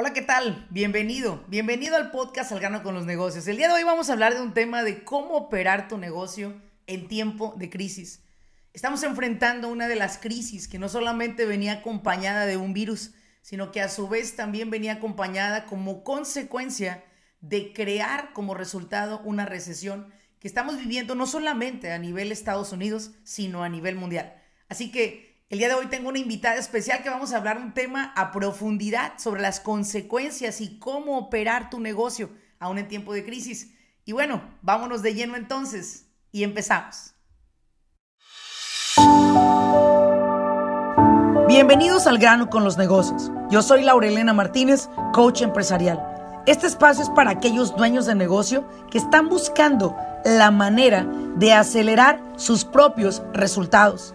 Hola, ¿qué tal? Bienvenido, bienvenido al podcast Al grano con los negocios. El día de hoy vamos a hablar de un tema de cómo operar tu negocio en tiempo de crisis. Estamos enfrentando una de las crisis que no solamente venía acompañada de un virus, sino que a su vez también venía acompañada como consecuencia de crear como resultado una recesión que estamos viviendo no solamente a nivel Estados Unidos, sino a nivel mundial. Así que el día de hoy tengo una invitada especial que vamos a hablar un tema a profundidad sobre las consecuencias y cómo operar tu negocio aún en tiempo de crisis. Y bueno, vámonos de lleno entonces y empezamos. Bienvenidos al grano con los negocios. Yo soy Laurelena Martínez, coach empresarial. Este espacio es para aquellos dueños de negocio que están buscando la manera de acelerar sus propios resultados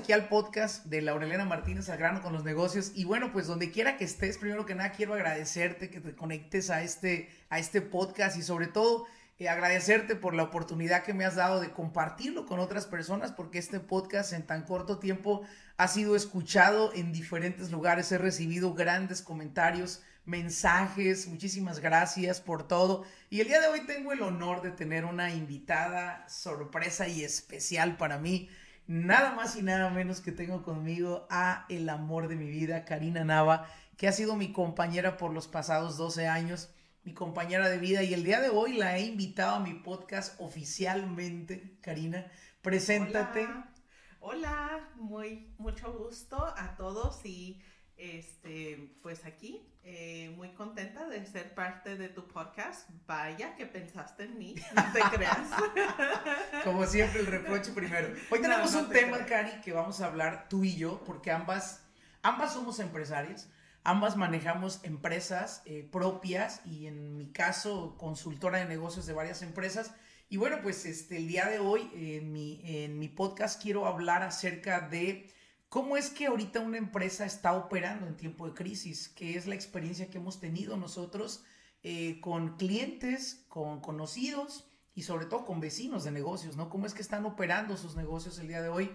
Aquí al podcast de Laurelena Martínez al grano con los negocios. Y bueno, pues donde quiera que estés, primero que nada quiero agradecerte que te conectes a este, a este podcast y sobre todo eh, agradecerte por la oportunidad que me has dado de compartirlo con otras personas, porque este podcast en tan corto tiempo ha sido escuchado en diferentes lugares. He recibido grandes comentarios, mensajes, muchísimas gracias por todo. Y el día de hoy tengo el honor de tener una invitada sorpresa y especial para mí nada más y nada menos que tengo conmigo a el amor de mi vida, Karina Nava, que ha sido mi compañera por los pasados 12 años, mi compañera de vida y el día de hoy la he invitado a mi podcast oficialmente. Karina, preséntate. Hola, Hola muy mucho gusto a todos y este pues aquí eh, muy contenta de ser parte de tu podcast. Vaya que pensaste en mí, no te creas. Como siempre, el reproche primero. Hoy tenemos un tema, Cari, que vamos a hablar tú y yo, porque ambas, ambas somos empresarias. Ambas manejamos empresas eh, propias y en mi caso consultora de negocios de varias empresas. Y bueno, pues este, el día de hoy mi, en mi podcast quiero hablar acerca de ¿Cómo es que ahorita una empresa está operando en tiempo de crisis? ¿Qué es la experiencia que hemos tenido nosotros eh, con clientes, con conocidos y sobre todo con vecinos de negocios, ¿no? ¿Cómo es que están operando sus negocios el día de hoy?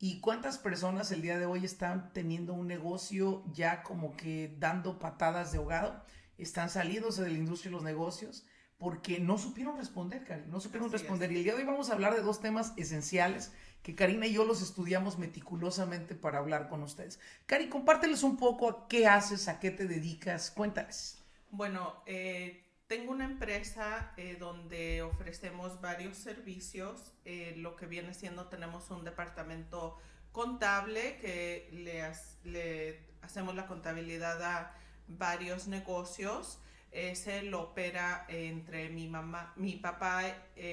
¿Y cuántas personas el día de hoy están teniendo un negocio ya como que dando patadas de ahogado? Están salidos de la industria de los negocios porque no supieron responder, Cari, no supieron responder. Y el día de hoy vamos a hablar de dos temas esenciales que Karina y yo los estudiamos meticulosamente para hablar con ustedes. Cari, compárteles un poco qué haces, a qué te dedicas, cuéntales. Bueno, eh, tengo una empresa eh, donde ofrecemos varios servicios. Eh, lo que viene siendo, tenemos un departamento contable que le, hacemos la contabilidad a varios negocios. Ese lo opera entre mi mamá, mi papá,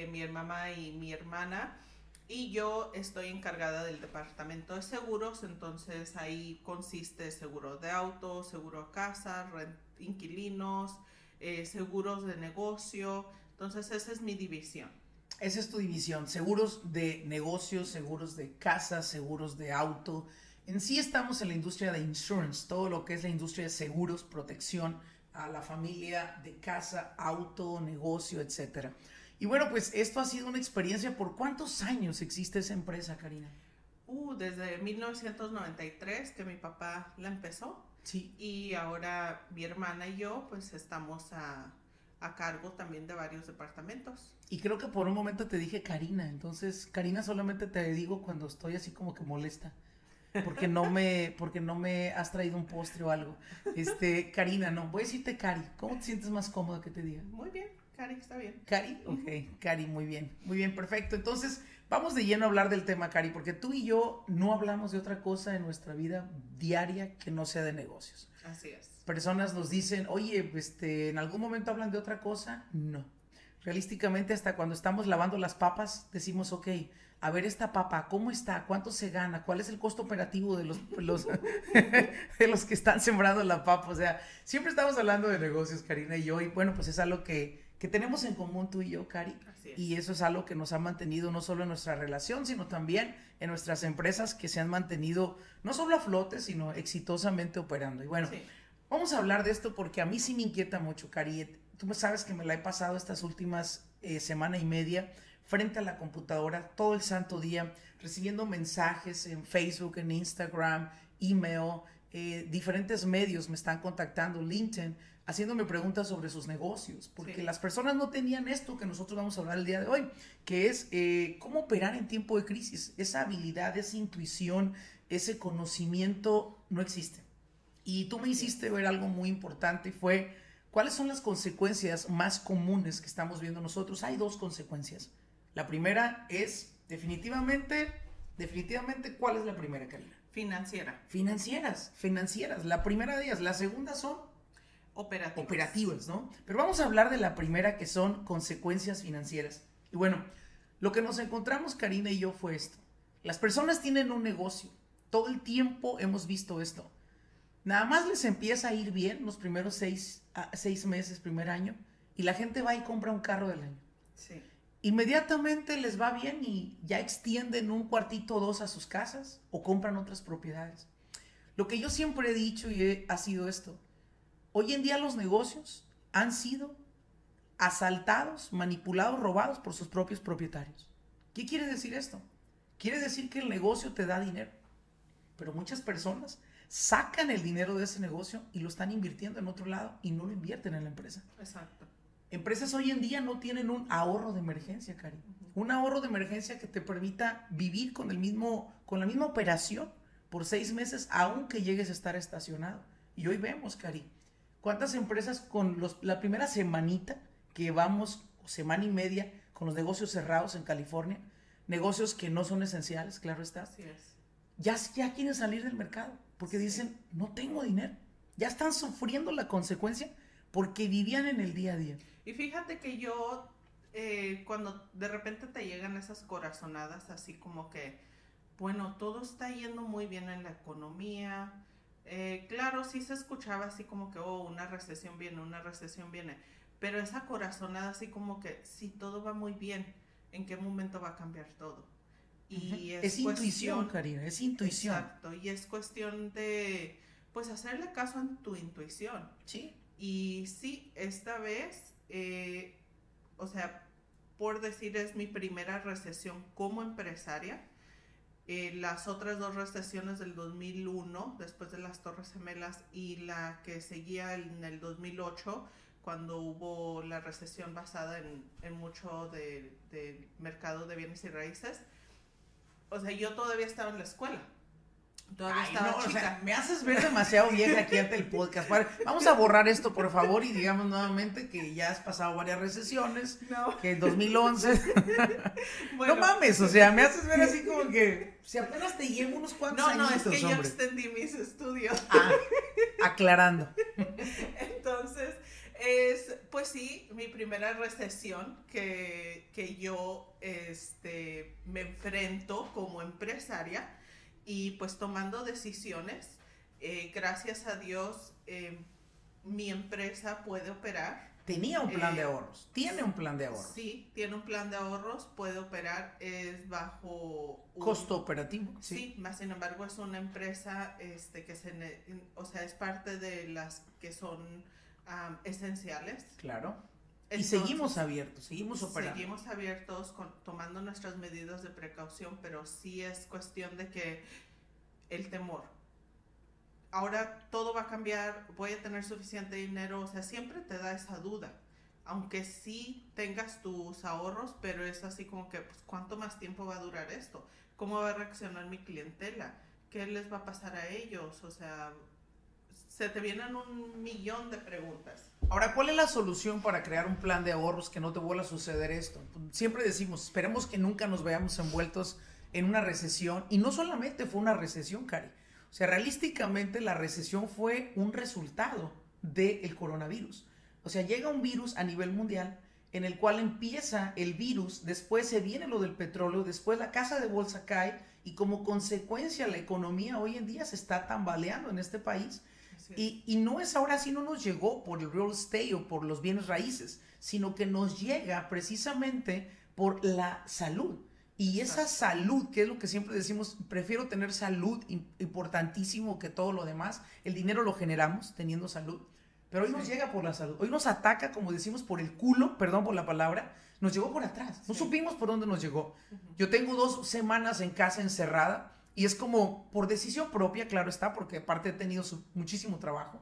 mi mamá y mi hermana y yo estoy encargada del departamento de seguros, entonces ahí consiste seguro de auto, seguro de casa, inquilinos, eh, seguros de negocio, entonces esa es mi división. Esa es tu división, seguros de negocios, seguros de casa, seguros de auto. En sí estamos en la industria de insurance, todo lo que es la industria de seguros, protección a la familia de casa, auto, negocio, etcétera. Y bueno, pues esto ha sido una experiencia. ¿Por cuántos años existe esa empresa, Karina? Uh, desde 1993 que mi papá la empezó. Sí. Y ahora mi hermana y yo, pues estamos a, a cargo también de varios departamentos. Y creo que por un momento te dije Karina, entonces Karina solamente te digo cuando estoy así como que molesta. Porque no me, porque no me has traído un postre o algo. Este, Karina, no, voy a decirte Cari. ¿Cómo te sientes más cómoda que te diga? Muy bien. Cari, está bien. Cari, ok, Cari, muy bien, muy bien, perfecto. Entonces, vamos de lleno a hablar del tema, Cari, porque tú y yo no hablamos de otra cosa en nuestra vida diaria que no sea de negocios. Así es. Personas nos dicen, oye, este, ¿en algún momento hablan de otra cosa? No. Realísticamente, hasta cuando estamos lavando las papas, decimos, ok, a ver esta papa, ¿cómo está? ¿Cuánto se gana? ¿Cuál es el costo operativo de los, los de los que están sembrando la papa? O sea, siempre estamos hablando de negocios, Karina y yo, y bueno, pues es algo que que tenemos en común tú y yo, Cari. Y eso es algo que nos ha mantenido no solo en nuestra relación, sino también en nuestras empresas que se han mantenido no solo a flote, sino exitosamente operando. Y bueno, vamos a hablar de esto porque a mí sí me inquieta mucho, Cari. Tú sabes que me la he pasado estas últimas eh, semana y media frente a la computadora todo el santo día, recibiendo mensajes en Facebook, en Instagram, email, eh, diferentes medios me están contactando, LinkedIn, haciéndome preguntas sobre sus negocios, porque las personas no tenían esto que nosotros vamos a hablar el día de hoy, que es eh, cómo operar en tiempo de crisis. Esa habilidad, esa intuición, ese conocimiento no existe. Y tú me hiciste ver algo muy importante y fue, ¿cuáles son las consecuencias más comunes que estamos viendo nosotros? Hay dos consecuencias. La primera es definitivamente, definitivamente, ¿cuál es la primera, Karina? Financiera. Financieras, financieras. La primera de ellas. La segunda son operativas. Operativas, ¿no? Pero vamos a hablar de la primera que son consecuencias financieras. Y bueno, lo que nos encontramos Karina y yo fue esto. Las personas tienen un negocio. Todo el tiempo hemos visto esto. Nada más les empieza a ir bien los primeros seis, seis meses, primer año, y la gente va y compra un carro del año. Sí inmediatamente les va bien y ya extienden un cuartito o dos a sus casas o compran otras propiedades. Lo que yo siempre he dicho y ha sido esto. Hoy en día los negocios han sido asaltados, manipulados, robados por sus propios propietarios. ¿Qué quiere decir esto? Quiere decir que el negocio te da dinero, pero muchas personas sacan el dinero de ese negocio y lo están invirtiendo en otro lado y no lo invierten en la empresa. Exacto. Empresas hoy en día no tienen un ahorro de emergencia, Cari. Un ahorro de emergencia que te permita vivir con, el mismo, con la misma operación por seis meses, aunque llegues a estar estacionado. Y hoy vemos, Cari, cuántas empresas con los, la primera semanita que vamos, semana y media, con los negocios cerrados en California, negocios que no son esenciales, claro está. Así es. Ya, ya quieren salir del mercado porque dicen, no tengo dinero. Ya están sufriendo la consecuencia porque vivían en el día a día. Y fíjate que yo, eh, cuando de repente te llegan esas corazonadas, así como que, bueno, todo está yendo muy bien en la economía. Eh, claro, sí se escuchaba así como que, oh, una recesión viene, una recesión viene. Pero esa corazonada así como que, si todo va muy bien, ¿en qué momento va a cambiar todo? Y es, intuición, Karina, es intuición. Exacto, y es cuestión de, pues, hacerle caso a tu intuición. Sí. Y sí, esta vez eh, o sea, por decir, es mi primera recesión como empresaria. Eh, las otras dos recesiones del 2001, después de las Torres Gemelas, y la que seguía en el 2008, cuando hubo la recesión basada en, en mucho del de mercado de bienes y raíces. O sea, yo todavía estaba en la escuela. Ay, no, o sea, me haces ver demasiado vieja aquí ante el podcast. Vamos a borrar esto, por favor, y digamos nuevamente que ya has pasado varias recesiones. No. Que en 2011. no mames, o sea, me haces ver así como que si apenas te llevo unos cuantos años. No, no, es que yo extendí mis estudios. Ah, aclarando. Entonces, es, pues sí, mi primera recesión que, que yo este, me enfrento como empresaria y pues tomando decisiones. Eh, gracias a Dios, eh, mi empresa puede operar. Tenía un plan de eh, ahorros, tiene un plan de ahorros. Sí, tiene un plan de ahorros, puede operar, es bajo... Costo operativo. Sí. más sin embargo es una empresa este, que se, o sea, es parte de las que son esenciales. Claro y seguimos abiertos, seguimos operando. Seguimos abiertos tomando nuestras medidas de precaución, pero sí es cuestión de que el temor. Ahora todo va a cambiar, voy a tener suficiente dinero, o sea, siempre te da esa duda. Aunque sí tengas tus ahorros, pero es así como que, pues, ¿cuánto más tiempo va a durar esto? ¿Cómo va a reaccionar mi clientela? ¿Qué les va a pasar a ellos? O sea, se te vienen un millón de preguntas. Ahora, ¿cuál es la solución para crear un plan de ahorros que no te vuelva a suceder esto? Siempre decimos, esperemos que nunca nos veamos envueltos en una recesión. Y no solamente fue una recesión, Cari. O sea, realísticamente la recesión fue un resultado del coronavirus. O sea, llega un virus a nivel mundial en el cual empieza el virus, después se viene lo del petróleo, después la casa de bolsa cae y como consecuencia la economía hoy en día se está tambaleando en este país Y, y, no es ahora sí, no nos llegó por el real estate o por los bienes raíces, sino que nos llega precisamente por la salud. Y esa salud, que es lo que siempre decimos, prefiero tener salud, importantísimo que todo lo demás. El dinero lo generamos teniendo salud, pero hoy nos llega por la salud. Hoy nos ataca, como decimos, por el culo, perdón por la palabra, nos llegó por atrás. No supimos por dónde nos llegó. Yo tengo dos semanas en casa encerrada y es como por decisión propia, claro está, porque aparte he tenido muchísimo trabajo.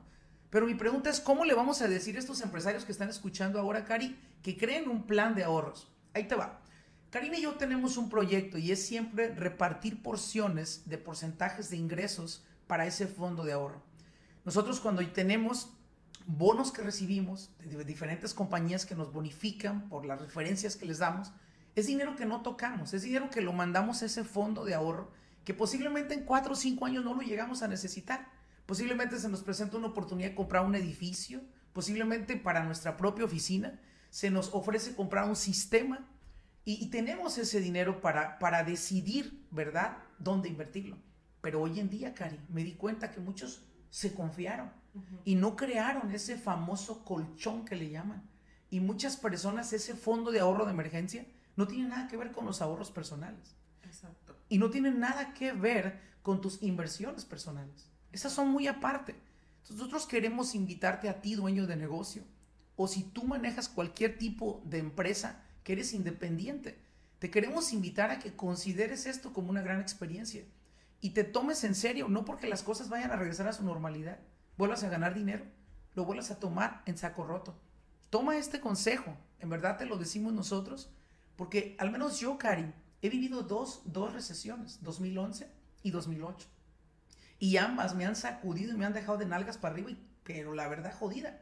Pero mi pregunta es, ¿cómo le vamos a decir a estos empresarios que están escuchando ahora, Cari, que creen un plan de ahorros? Ahí te va. Karina y yo tenemos un proyecto y es siempre repartir porciones de porcentajes de ingresos para ese fondo de ahorro. Nosotros cuando tenemos bonos que recibimos de diferentes compañías que nos bonifican por las referencias que les damos, es dinero que no tocamos, es dinero que lo mandamos a ese fondo de ahorro que posiblemente en cuatro o cinco años no lo llegamos a necesitar. Posiblemente se nos presenta una oportunidad de comprar un edificio, posiblemente para nuestra propia oficina, se nos ofrece comprar un sistema y, tenemos ese dinero para, para decidir, ¿verdad?, dónde invertirlo. Pero hoy en día, Cari, me di cuenta que muchos se confiaron y no crearon ese famoso colchón que le llaman. Y muchas personas, ese fondo de ahorro de emergencia, no tiene nada que ver con los ahorros personales. Exacto. Y no tiene nada que ver con tus inversiones personales. Esas son muy aparte. nosotros queremos invitarte a ti, dueño de negocio, o si tú manejas cualquier tipo de empresa, que eres independiente. Te queremos invitar a que consideres esto como una gran experiencia y te tomes en serio, no porque las cosas vayan a regresar a su normalidad, vuelvas a ganar dinero, lo vuelvas a tomar en saco roto. Toma este consejo, en verdad te lo decimos nosotros, porque al menos yo, Cari, he vivido dos, dos recesiones, 2011 y 2008. Y ambas me han sacudido y me han dejado de nalgas para arriba, pero la verdad jodida.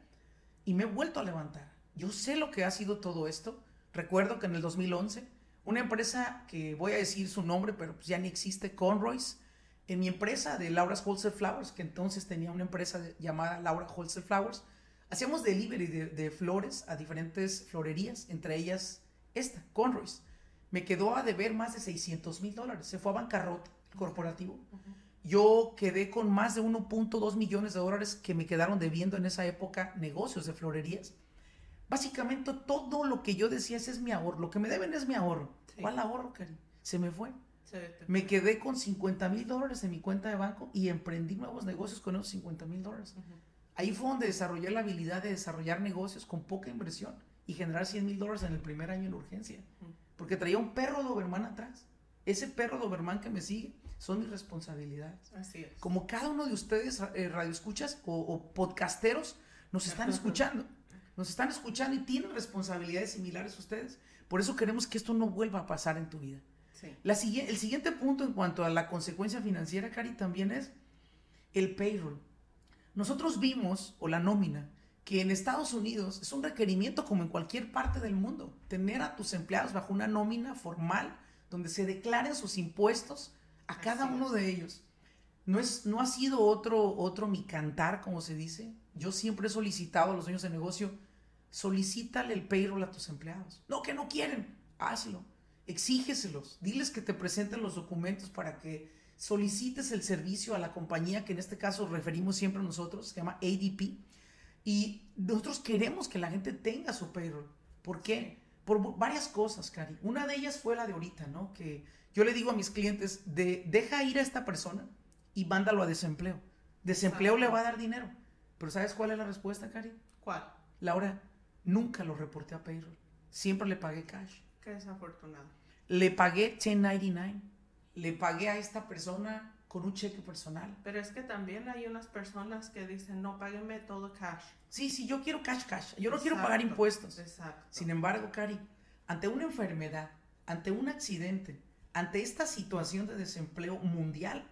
Y me he vuelto a levantar. Yo sé lo que ha sido todo esto Recuerdo que en el 2011, una empresa que voy a decir su nombre, pero pues ya ni existe, Conroy's, en mi empresa de Laura's Wholesale Flowers, que entonces tenía una empresa llamada Laura Wholesale Flowers, hacíamos delivery de, flores a diferentes florerías, entre ellas esta, Conroy's. Me quedó a deber más de 600 mil dólares, se fue a bancarrota el corporativo. Yo quedé con más de 1.2 millones de dólares que me quedaron debiendo en esa época negocios de florerías. Básicamente todo lo que yo decía, ese es mi ahorro. Lo que me deben es mi ahorro. ¿Cuál ahorro, Cari? Se me fue. me quedé con 50 mil dólares en mi cuenta de banco y emprendí nuevos negocios con esos 50 mil dólares. Ahí fue donde desarrollé la habilidad de desarrollar negocios con poca inversión y generar 100 mil dólares en el primer año en urgencia. Porque traía un perro Doberman atrás. Ese perro Doberman que me sigue son mis responsabilidades. Así es. Como cada uno de ustedes, eh, radioescuchas o, o podcasteros, nos están escuchando nos están escuchando y tienen responsabilidades similares a ustedes. Por eso queremos que esto no vuelva a pasar en tu vida. La, el siguiente punto en cuanto a la consecuencia financiera, Cari, también es el payroll. Nosotros vimos, o la nómina, que en Estados Unidos es un requerimiento como en cualquier parte del mundo, tener a tus empleados bajo una nómina formal donde se declaren sus impuestos a cada uno de ellos. No, es, no ha sido otro, otro mi cantar, como se dice. Yo siempre he solicitado a los dueños de negocio solicítale el payroll a tus empleados. No, que no quieren, hazlo. Exígeselos, diles que te presenten los documentos para que solicites el servicio a la compañía que en este caso referimos siempre a nosotros, se llama ADP. Y nosotros queremos que la gente tenga su payroll. ¿Por qué? Por varias cosas, Cari. Una de ellas fue la de ahorita, ¿no? Que yo le digo a mis clientes, de, deja ir a esta persona y mándalo a desempleo. Desempleo le va a dar dinero. Pero ¿sabes cuál es la respuesta, Cari? ¿Cuál? Laura, Nunca lo reporté a payroll. Siempre le pagué cash. Qué desafortunado. Le pagué 1099. Le pagué a esta persona con un cheque personal. Pero es que también hay unas personas que dicen, no, págueme todo cash. Sí, sí, yo quiero cash, cash. Yo no quiero pagar impuestos. Exacto. Sin embargo, Cari, ante una enfermedad, ante un accidente, ante esta situación de desempleo mundial,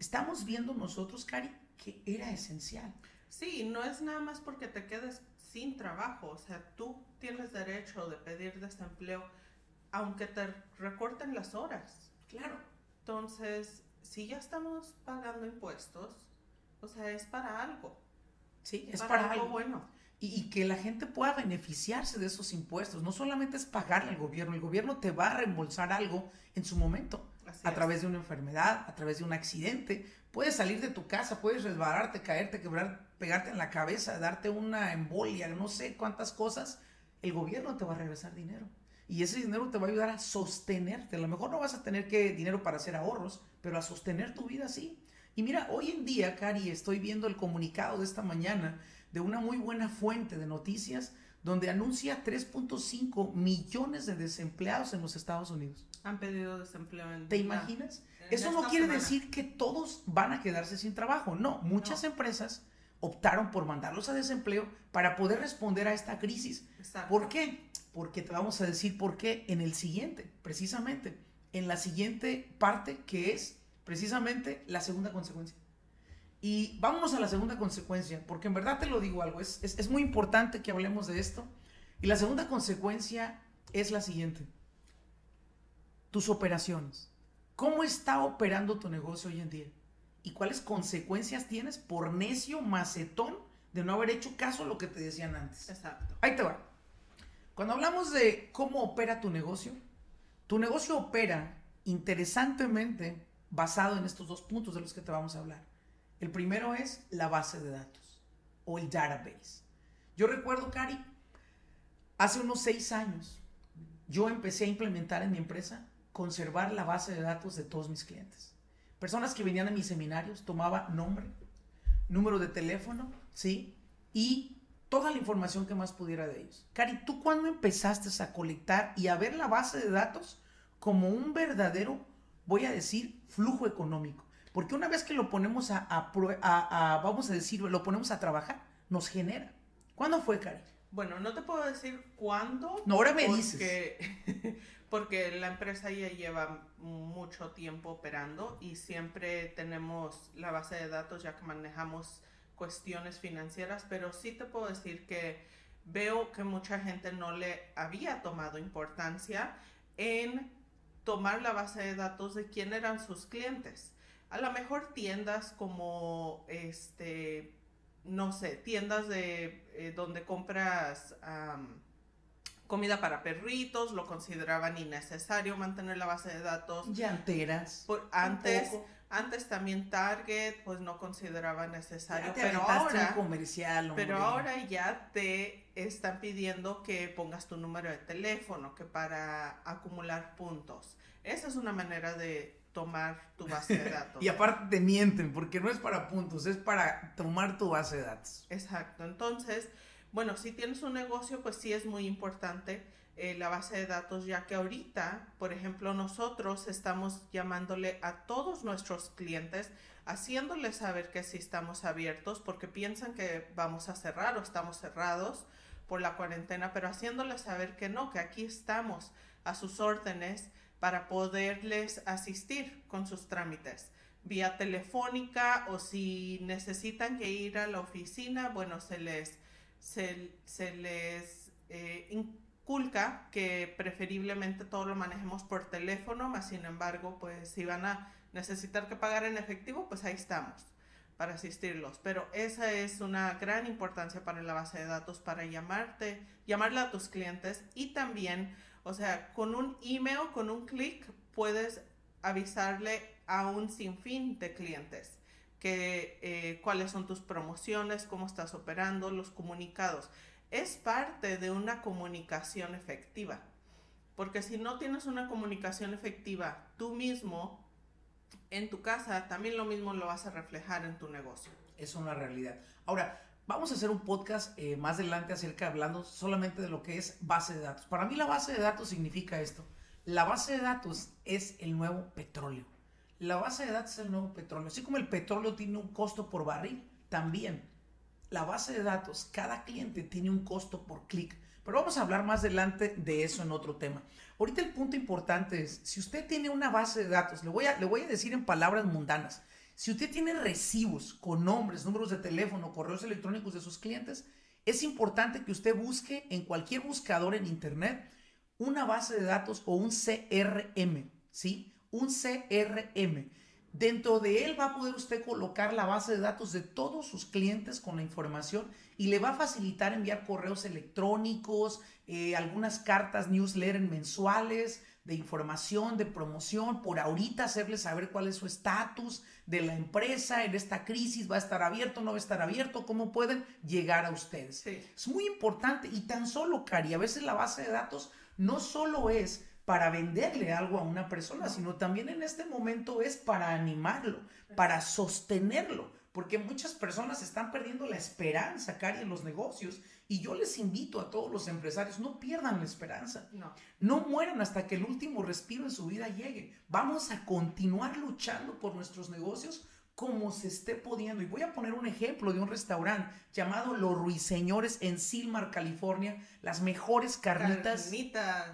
estamos viendo nosotros, Cari, que era esencial. Sí, no es nada más porque te quedes sin trabajo. O sea, tú tienes derecho de pedir desempleo aunque te recorten las horas. Claro. Entonces, si ya estamos pagando impuestos, o sea, es para algo. Sí, es para, algo, bueno. Y, que la gente pueda beneficiarse de esos impuestos. No solamente es pagarle al gobierno, el gobierno te va a reembolsar algo en su momento. a través de una enfermedad, a través de un accidente. Puedes salir de tu casa, puedes resbalarte, caerte, quebrar, pegarte en la cabeza, darte una embolia, no sé cuántas cosas. El gobierno te va a regresar dinero. Y ese dinero te va a ayudar a sostenerte. A lo mejor no vas a tener que dinero para hacer ahorros, pero a sostener tu vida sí. Y mira, hoy en día, Cari, estoy viendo el comunicado de esta mañana de una muy buena fuente de noticias donde anuncia 3.5 millones de desempleados en los Estados Unidos. Han pedido desempleo en ¿Te imaginas? Eso no quiere decir que todos van a quedarse sin trabajo. No, muchas empresas optaron por mandarlos a desempleo para poder responder a esta crisis. ¿Por qué? Porque te vamos a decir por qué en el siguiente, precisamente, en la siguiente parte que es precisamente la segunda consecuencia. Y vámonos a la segunda consecuencia, porque en verdad te lo digo algo, es, es, muy importante que hablemos de esto. Y la segunda consecuencia es la siguiente. Tus operaciones. ¿Cómo está operando tu negocio hoy en día? ¿Y cuáles consecuencias tienes por necio macetón de no haber hecho caso a lo que te decían antes? Exacto. Ahí te va. Cuando hablamos de cómo opera tu negocio, tu negocio opera interesantemente basado en estos dos puntos de los que te vamos a hablar. El primero es la base de datos o el database. Yo recuerdo, Cari, hace unos seis años, yo empecé a implementar en mi empresa conservar la base de datos de todos mis clientes. Personas que venían a mis seminarios, tomaba nombre, número de teléfono, ¿sí? Y toda la información que más pudiera de ellos. Cari, ¿tú cuándo empezaste a colectar y a ver la base de datos como un verdadero, voy a decir, flujo económico? Porque una vez que lo ponemos a, a, vamos a decir, lo ponemos a trabajar, nos genera. ¿Cuándo fue, Cari? Bueno, no te puedo decir cuándo. No, ahora me dices. Porque la empresa ya lleva mucho tiempo operando y siempre tenemos la base de datos ya que manejamos cuestiones financieras, pero sí te puedo decir que veo que mucha gente no le había tomado importancia en tomar la base de datos de quién eran sus clientes. A lo mejor tiendas como, este, no sé, tiendas de eh, donde compras comida para perritos, lo consideraban innecesario mantener la base de datos. Llanteras. Por, antes, antes también Target, pues no consideraba necesario. pero ahora, comercial, pero ahora ya te están pidiendo que pongas tu número de teléfono, que para acumular puntos. Esa es una manera de tomar tu base de datos. y aparte te mienten, porque no es para puntos, es para tomar tu base de datos. Exacto. Entonces, bueno, si tienes un negocio, pues sí es muy importante eh, la base de datos, ya que ahorita, por ejemplo, nosotros estamos llamándole a todos nuestros clientes, haciéndoles saber que sí estamos abiertos, porque piensan que vamos a cerrar o estamos cerrados por la cuarentena, pero haciéndoles saber que no, que aquí estamos a sus órdenes para poderles asistir con sus trámites vía telefónica o si necesitan que ir a la oficina, bueno, se les, se, les eh, inculca que preferiblemente todo lo manejemos por teléfono, más sin embargo, pues si van a necesitar que pagar en efectivo, pues ahí estamos para asistirlos. Pero esa es una gran importancia para la base de datos, para llamarte, llamarle a tus clientes y también o sea, con un email, con un clic, puedes avisarle a un sinfín de clientes que eh, cuáles son tus promociones, cómo estás operando, los comunicados. Es parte de una comunicación efectiva. Porque si no tienes una comunicación efectiva tú mismo en tu casa, también lo mismo lo vas a reflejar en tu negocio. Es una realidad. Ahora, Vamos a hacer un podcast eh, más adelante acerca hablando solamente de lo que es base de datos. Para mí la base de datos significa esto. La base de datos es el nuevo petróleo. La base de datos es el nuevo petróleo. Así como el petróleo tiene un costo por barril, también la base de datos, cada cliente tiene un costo por clic. Pero vamos a hablar más adelante de eso en otro tema. Ahorita el punto importante es, si usted tiene una base de datos, le voy a, le voy a decir en palabras mundanas, si usted tiene recibos con nombres, números de teléfono, correos electrónicos de sus clientes, es importante que usted busque en cualquier buscador en Internet una base de datos o un CRM, ¿sí? Un CRM. Dentro de él va a poder usted colocar la base de datos de todos sus clientes con la información y le va a facilitar enviar correos electrónicos, eh, algunas cartas newsletter mensuales de información, de promoción, por ahorita hacerle saber cuál es su estatus de la empresa en esta crisis, va a estar abierto, no va a estar abierto, cómo pueden llegar a ustedes. Es muy importante y tan solo, Cari, a veces la base de datos no solo es para venderle algo a una persona, sino también en este momento es para animarlo, para sostenerlo, porque muchas personas están perdiendo la esperanza, Cari, en los negocios. Y yo les invito a todos los empresarios, no pierdan la esperanza. No. No mueran hasta que el último respiro en su vida llegue. Vamos a continuar luchando por nuestros negocios como se esté pudiendo. Y voy a poner un ejemplo de un restaurante llamado Los Ruiseñores en Silmar, California. Las mejores carnitas,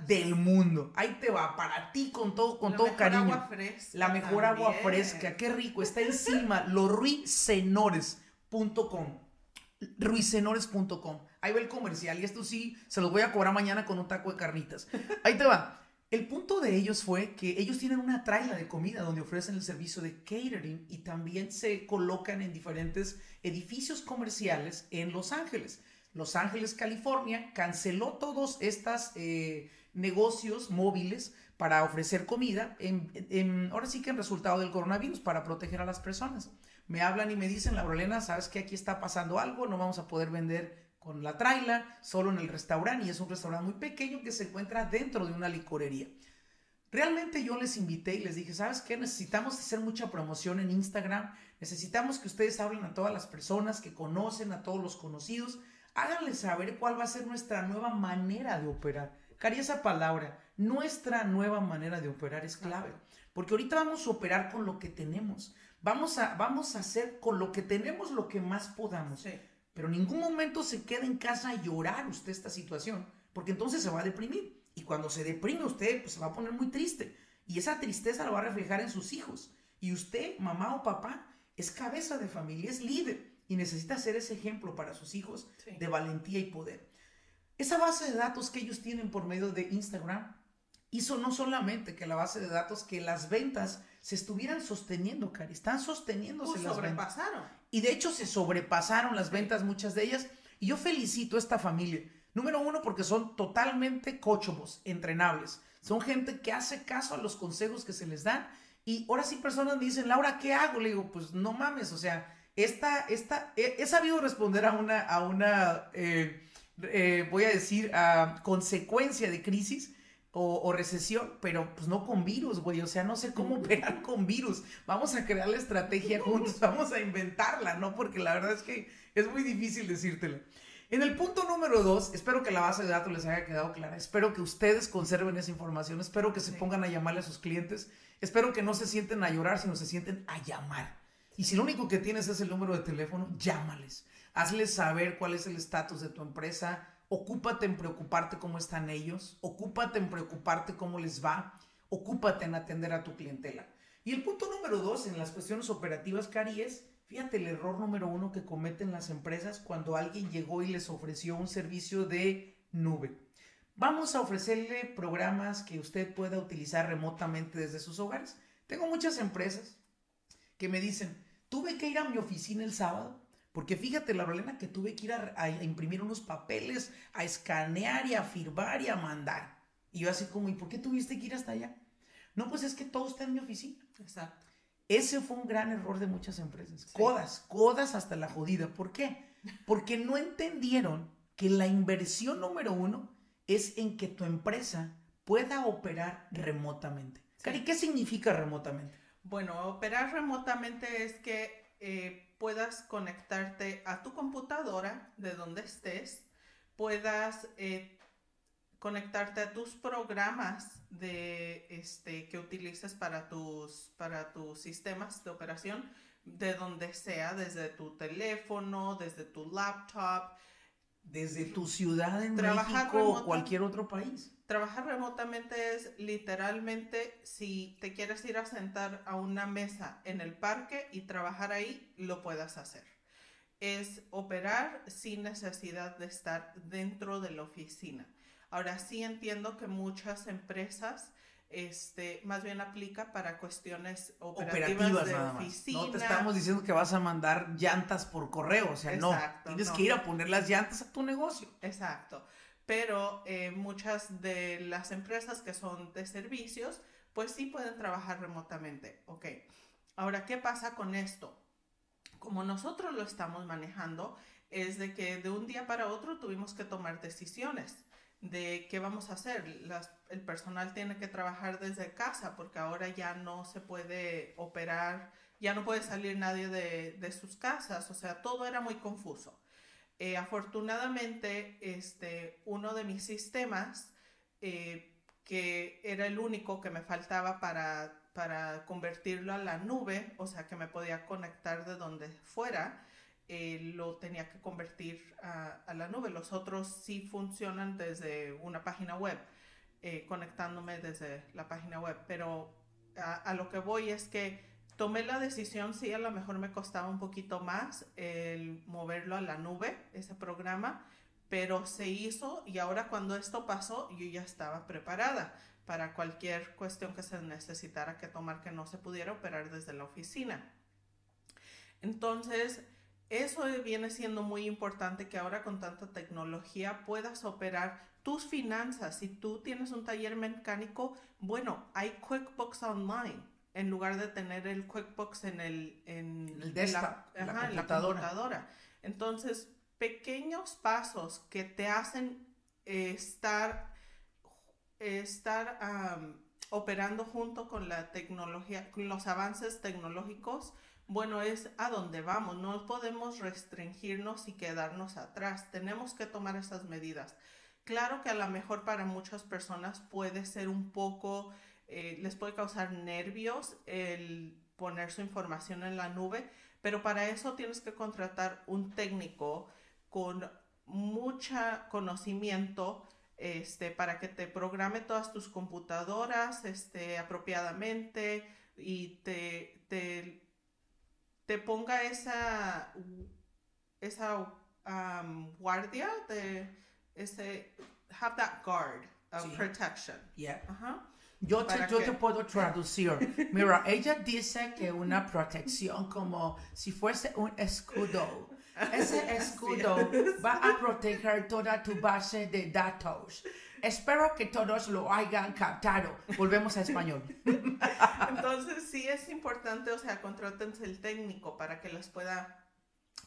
del mundo. Ahí te va, para ti con todo, con todo cariño. Agua fresca la mejor agua fresca. Qué rico. Está en Silmar, losruisenores.com. Ruisenores.com. Ahí va el comercial. Y esto sí, se los voy a cobrar mañana con un taco de carnitas. Ahí te va. El punto de ellos fue que ellos tienen una traila de comida donde ofrecen el servicio de catering y también se colocan en diferentes edificios comerciales en Los Ángeles. Los Ángeles, California, canceló todos estos eh, negocios móviles para ofrecer comida, en, ahora sí que en resultado del coronavirus, para proteger a las personas. Me hablan y me dicen, Laurelena, ¿sabes que aquí está pasando algo? No vamos a poder vender con la traila, solo en el restaurante, y es un restaurante muy pequeño que se encuentra dentro de una licorería. Realmente yo les invité y les dije, ¿sabes qué? Necesitamos hacer mucha promoción en Instagram, necesitamos que ustedes hablen a todas las personas que conocen, a todos los conocidos, háganles saber cuál va a ser nuestra nueva manera de operar. Cari, esa palabra, nuestra nueva manera de operar es clave, porque ahorita vamos a operar con lo que tenemos, vamos a, vamos a hacer con lo que tenemos lo que más podamos. Sí. Pero en ningún momento se queda en casa a llorar usted esta situación, porque entonces se va a deprimir. Y cuando se deprime usted, pues se va a poner muy triste. Y esa tristeza lo va a reflejar en sus hijos. Y usted, mamá o papá, es cabeza de familia, es líder. Y necesita ser ese ejemplo para sus hijos de valentía y poder. Esa base de datos que ellos tienen por medio de Instagram hizo no solamente que la base de datos, que las ventas se estuvieran sosteniendo, Cari. Están sosteniéndose pues las sobrepasaron. Y de hecho se sobrepasaron las ventas, muchas de ellas. Y yo felicito a esta familia. Número uno, porque son totalmente coachable, entrenables. Son gente que hace caso a los consejos que se les dan. Y ahora sí personas me dicen, Laura, ¿qué hago? Le digo, pues no mames, o sea, esta, esta, he, sabido responder a una, a una eh, eh, voy a decir, a consecuencia de crisis o, recesión, pero pues no con virus, güey. O sea, no sé cómo operar con virus. Vamos a crear la estrategia juntos, vamos a inventarla, ¿no? Porque la verdad es que es muy difícil decírtela. En el punto número dos, espero que la base de datos les haya quedado clara. Espero que ustedes conserven esa información. Espero que se pongan a llamarle a sus clientes. Espero que no se sienten a llorar, sino se sienten a llamar. Y si lo único que tienes es el número de teléfono, llámales. Hazles saber cuál es el estatus de tu empresa Ocúpate en preocuparte cómo están ellos, ocúpate en preocuparte cómo les va, ocúpate en atender a tu clientela. Y el punto número dos en las cuestiones operativas, Cari, es, fíjate el error número uno que cometen las empresas cuando alguien llegó y les ofreció un servicio de nube. Vamos a ofrecerle programas que usted pueda utilizar remotamente desde sus hogares. Tengo muchas empresas que me dicen, tuve que ir a mi oficina el sábado porque fíjate, la Lorena, que tuve que ir a, imprimir unos papeles, a escanear y a firmar y a mandar. Y yo así como, ¿y por qué tuviste que ir hasta allá? No, pues es que todo está en mi oficina. Exacto. Ese fue un gran error de muchas empresas. Codas, codas hasta la jodida. ¿Por qué? Porque no entendieron que la inversión número uno es en que tu empresa pueda operar remotamente. Cari, ¿qué significa remotamente? Bueno, operar remotamente es que eh, puedas conectarte a tu computadora de donde estés, puedas eh, conectarte a tus programas de este que utilices para tus para tus sistemas de operación de donde sea, desde tu teléfono, desde tu laptop, desde tu ciudad en México o cualquier otro país. Trabajar remotamente es literalmente si te quieres ir a sentar a una mesa en el parque y trabajar ahí, lo puedas hacer. Es operar sin necesidad de estar dentro de la oficina. Ahora sí entiendo que muchas empresas este, más bien aplica para cuestiones operativas, de oficina. No te estamos diciendo que vas a mandar llantas por correo, o sea, no, tienes que ir a poner las llantas a tu negocio. Exacto, pero eh, muchas de las empresas que son de servicios, pues sí pueden trabajar remotamente, ok. Ahora, ¿qué pasa con esto? Como nosotros lo estamos manejando, es de que de un día para otro tuvimos que tomar decisiones de qué vamos a hacer. El personal tiene que trabajar desde casa porque ahora ya no se puede operar, ya no puede salir nadie de, sus casas, o sea, todo era muy confuso. Eh, afortunadamente, este, uno de mis sistemas, eh, que era el único que me faltaba para, para convertirlo a la nube, o sea, que me podía conectar de donde fuera, eh, lo tenía que convertir a, la nube. Los otros sí funcionan desde una página web, eh, conectándome desde la página web. Pero a, lo que voy es que tomé la decisión, sí, a lo mejor me costaba un poquito más el moverlo a la nube, ese programa, pero se hizo y ahora cuando esto pasó yo ya estaba preparada para cualquier cuestión que se necesitara que tomar que no se pudiera operar desde la oficina. Entonces, eso viene siendo muy importante que ahora con tanta tecnología puedas operar tus finanzas. Si tú tienes un taller mecánico, bueno, hay QuickBooks Online en lugar de tener el QuickBooks en el, en, el desktop, la, computadora. Entonces, pequeños pasos que te hacen estar, estar operando junto con la tecnología, con los avances tecnológicos, bueno, es a dónde vamos. No podemos restringirnos y quedarnos atrás. Tenemos que tomar esas medidas. Claro que a lo mejor para muchas personas puede ser un poco, eh, les puede causar nervios el poner su información en la nube, pero para eso tienes que contratar un técnico con mucho conocimiento este, para que te programe todas tus computadoras este, apropiadamente y te, te ponga esa, esa guardia de ese, have that guard of protection. Yeah. Yo, te, yo te puedo traducir. Mira, ella dice que una protección como si fuese un escudo. Ese escudo va a proteger toda tu base de datos. Espero que todos lo hayan captado. Volvemos a español. Entonces, sí es importante, o sea, contrátense el técnico para que les pueda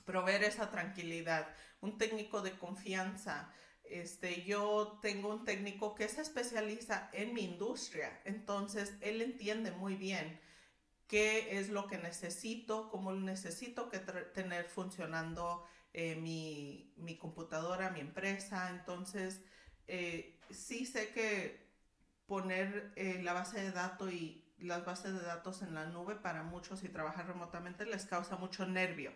proveer esa tranquilidad. Un técnico de confianza. Este, yo tengo un técnico que se especializa en mi industria, entonces él entiende muy bien qué es lo que necesito, cómo necesito que tener funcionando eh, mi, computadora, mi empresa. Entonces, eh, sí sé que poner eh, la base de datos y las bases de datos en la nube para muchos y trabajar remotamente les causa mucho nervio,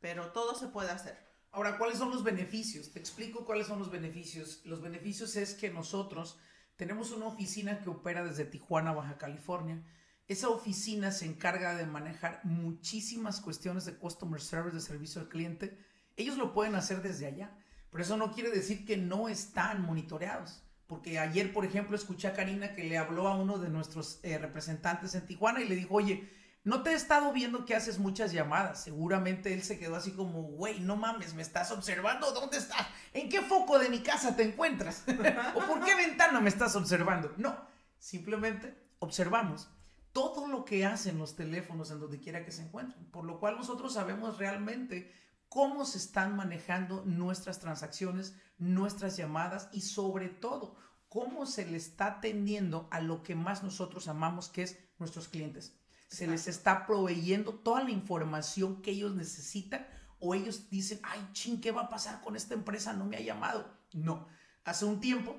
pero todo se puede hacer. Ahora, ¿cuáles son los beneficios? Te explico cuáles son los beneficios. Los beneficios es que nosotros tenemos una oficina que opera desde Tijuana, Baja California. Esa oficina se encarga de manejar muchísimas cuestiones de customer service, de servicio al cliente. Ellos lo pueden hacer desde allá, pero eso no quiere decir que no están monitoreados. Porque ayer, por ejemplo, escuché a Karina que le habló a uno de nuestros eh, representantes en Tijuana y le dijo, oye, no te he estado viendo que haces muchas llamadas. Seguramente él se quedó así como, güey, no mames, me estás observando. ¿Dónde estás? ¿En qué foco de mi casa te encuentras? ¿O por qué ventana me estás observando? No, simplemente observamos todo lo que hacen los teléfonos en donde quiera que se encuentren. Por lo cual nosotros sabemos realmente cómo se están manejando nuestras transacciones, nuestras llamadas y sobre todo cómo se le está atendiendo a lo que más nosotros amamos, que es nuestros clientes. Se les está proveyendo toda la información que ellos necesitan o ellos dicen, ay, ching, ¿qué va a pasar con esta empresa? No me ha llamado. No, hace un tiempo,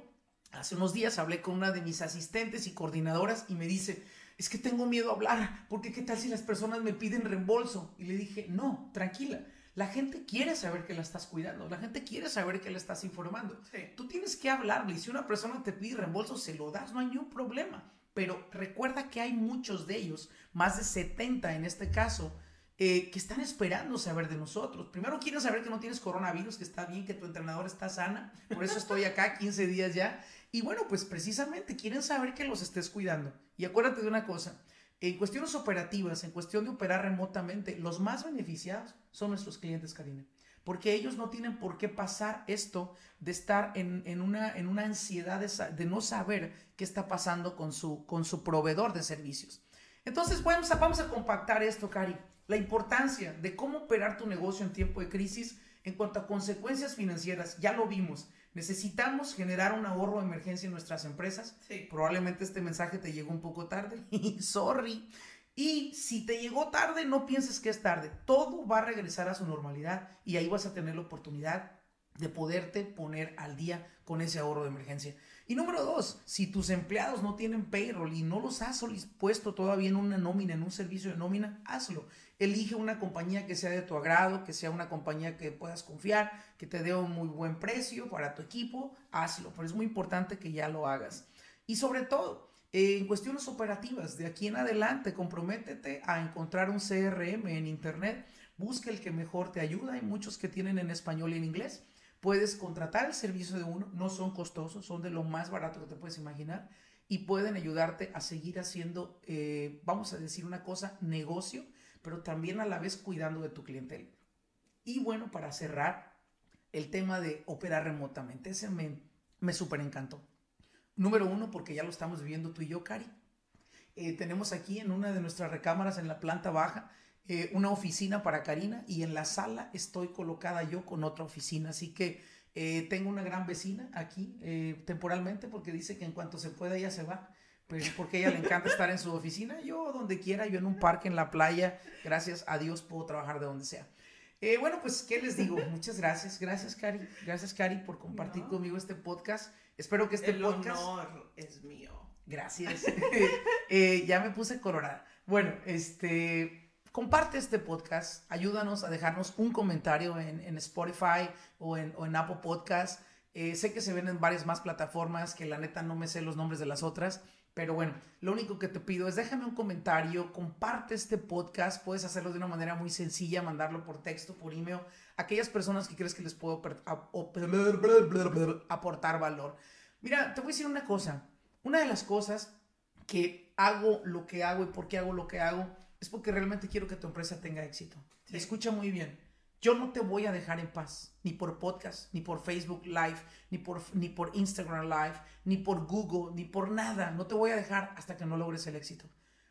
hace unos días hablé con una de mis asistentes y coordinadoras y me dice, es que tengo miedo a hablar, porque qué tal si las personas me piden reembolso. Y le dije, no, tranquila, la gente quiere saber que la estás cuidando, la gente quiere saber que la estás informando. Tú tienes que hablarle y si una persona te pide reembolso, se lo das, no hay ningún problema. Pero recuerda que hay muchos de ellos, más de 70 en este caso, eh, que están esperando saber de nosotros. Primero quieren saber que no tienes coronavirus, que está bien, que tu entrenador está sana. Por eso estoy acá 15 días ya. Y bueno, pues precisamente quieren saber que los estés cuidando. Y acuérdate de una cosa, en cuestiones operativas, en cuestión de operar remotamente, los más beneficiados son nuestros clientes, Karina. Porque ellos no tienen por qué pasar esto de estar en, una, en una ansiedad de, no saber qué está pasando con su, con su proveedor de servicios. Entonces, vamos a, vamos a compactar esto, Cari. La importancia de cómo operar tu negocio en tiempo de crisis en cuanto a consecuencias financieras, ya lo vimos. Necesitamos generar un ahorro de emergencia en nuestras empresas. Sí. Probablemente este mensaje te llegó un poco tarde. Sorry. Y si te llegó tarde, no pienses que es tarde. Todo va a regresar a su normalidad y ahí vas a tener la oportunidad de poderte poner al día con ese ahorro de emergencia. Y número dos, si tus empleados no tienen payroll y no los has puesto todavía en una nómina, en un servicio de nómina, hazlo. Elige una compañía que sea de tu agrado, que sea una compañía que puedas confiar, que te dé un muy buen precio para tu equipo, hazlo. Pero es muy importante que ya lo hagas. Y sobre todo, en cuestiones operativas, de aquí en adelante, comprométete a encontrar un CRM en Internet. Busca el que mejor te ayuda. Hay muchos que tienen en español y en inglés. Puedes contratar el servicio de uno, no son costosos, son de lo más barato que te puedes imaginar y pueden ayudarte a seguir haciendo, eh, vamos a decir una cosa, negocio pero también a la vez cuidando de tu clientela. Y bueno, para cerrar, el tema de operar remotamente, ese me, me súper encantó. Número uno, porque ya lo estamos viviendo tú y yo, Cari. Eh, tenemos aquí en una de nuestras recámaras en la planta baja eh, una oficina para Karina y en la sala estoy colocada yo con otra oficina. Así que eh, tengo una gran vecina aquí temporalmente porque dice que en cuanto se pueda ella se va pues porque a ella le encanta estar en su oficina. Yo donde quiera, yo en un parque, en la playa, gracias a Dios puedo trabajar de donde sea. Eh, bueno, pues, ¿qué les digo? Muchas gracias. Gracias, Cari. Gracias, Cari, por compartir conmigo este podcast. Espero que este El podcast... honor es mío. Gracias. Eh, ya me puse colorada. Bueno, este... Comparte este podcast, ayúdanos a dejarnos un comentario en, en Spotify o en, o en Apple Podcast. Eh, sé que se ven en varias más plataformas, que la neta no me sé los nombres de las otras, pero bueno, lo único que te pido es déjame un comentario, comparte este podcast, puedes hacerlo de una manera muy sencilla, mandarlo por texto, por email, aquellas personas que crees que les puedo aportar valor. Mira, te voy a decir una cosa, una de las cosas que hago lo que hago y por qué hago lo que hago es porque realmente quiero que tu empresa tenga éxito. Escucha muy bien yo no te voy a dejar en paz, ni por podcast, ni por Facebook Live, ni por, ni por Instagram Live, ni por Google, ni por nada. No te voy a dejar hasta que no logres el éxito.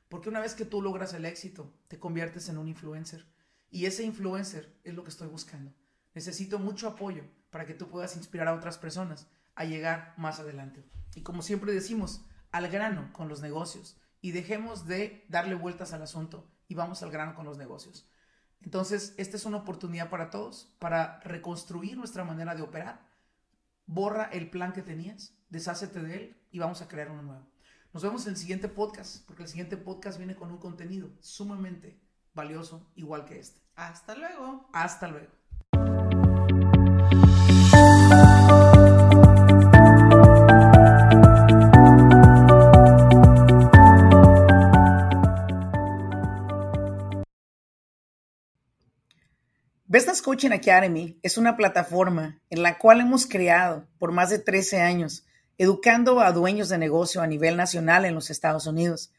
Porque una vez que tú logras el éxito, te conviertes en un influencer. Y ese influencer es lo que estoy buscando. Necesito mucho apoyo para que tú puedas inspirar a otras personas a llegar más adelante. Y como siempre decimos, al grano con los negocios. Y dejemos de darle vueltas al asunto y vamos al grano con los negocios. Entonces, esta es una oportunidad para todos, para reconstruir nuestra manera de operar. Borra el plan que tenías, deshácete de él y vamos a crear uno nuevo. Nos vemos en el siguiente podcast, porque el siguiente podcast viene con un contenido sumamente valioso, igual que este. Hasta luego. Hasta luego. Vestas Coaching Academy es una plataforma en la cual hemos creado por más de 13 años, educando a dueños de negocio a nivel nacional en los Estados Unidos.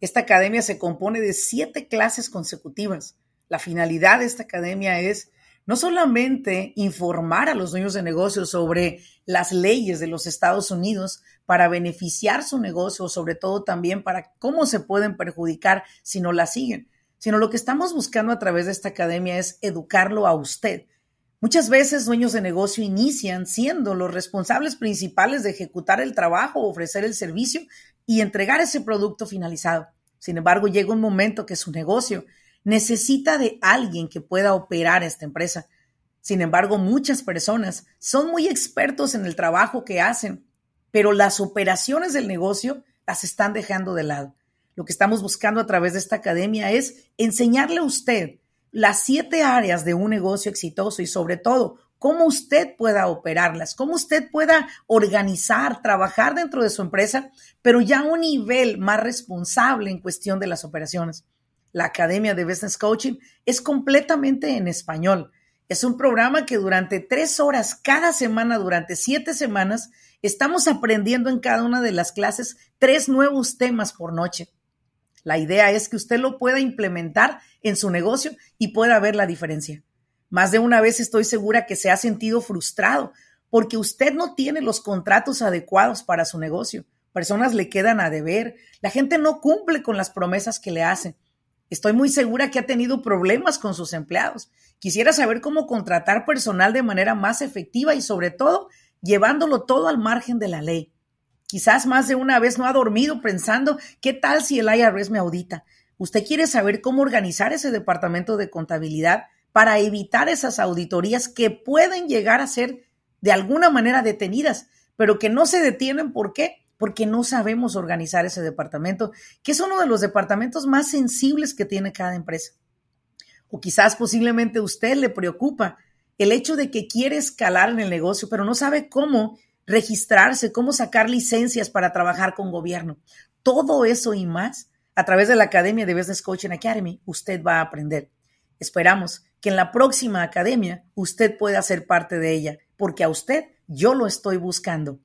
Esta academia se compone de siete clases consecutivas. La finalidad de esta academia es no solamente informar a los dueños de negocios sobre las leyes de los Estados Unidos para beneficiar su negocio, sobre todo también para cómo se pueden perjudicar si no la siguen, sino lo que estamos buscando a través de esta academia es educarlo a usted. Muchas veces dueños de negocio inician siendo los responsables principales de ejecutar el trabajo, ofrecer el servicio y entregar ese producto finalizado. Sin embargo, llega un momento que su negocio necesita de alguien que pueda operar esta empresa. Sin embargo, muchas personas son muy expertos en el trabajo que hacen, pero las operaciones del negocio las están dejando de lado. Lo que estamos buscando a través de esta academia es enseñarle a usted las siete áreas de un negocio exitoso y sobre todo cómo usted pueda operarlas, cómo usted pueda organizar, trabajar dentro de su empresa, pero ya a un nivel más responsable en cuestión de las operaciones. La Academia de Business Coaching, es completamente en español. Es un programa que durante tres horas cada semana, durante siete semanas, estamos aprendiendo en cada una de las clases tres nuevos temas por noche. La idea es que usted lo pueda implementar en su negocio y pueda ver la diferencia. Más de una vez estoy segura que se ha sentido frustrado porque usted no tiene los contratos adecuados para su negocio. Personas le quedan a deber, la gente no cumple con las promesas que le hacen. Estoy muy segura que ha tenido problemas con sus empleados. Quisiera saber cómo contratar personal de manera más efectiva y sobre todo llevándolo todo al margen de la ley. Quizás más de una vez no ha dormido pensando, ¿qué tal si el IRS me audita? Usted quiere saber cómo organizar ese departamento de contabilidad para evitar esas auditorías que pueden llegar a ser de alguna manera detenidas, pero que no se detienen. ¿Por qué? Porque no sabemos organizar ese departamento, que es uno de los departamentos más sensibles que tiene cada empresa. O quizás posiblemente usted le preocupa el hecho de que quiere escalar en el negocio, pero no sabe cómo registrarse, cómo sacar licencias para trabajar con gobierno. Todo eso y más a través de la Academia de Business Coaching Academy usted va a aprender. Esperamos que en la próxima academia usted pueda ser parte de ella, porque a usted yo lo estoy buscando.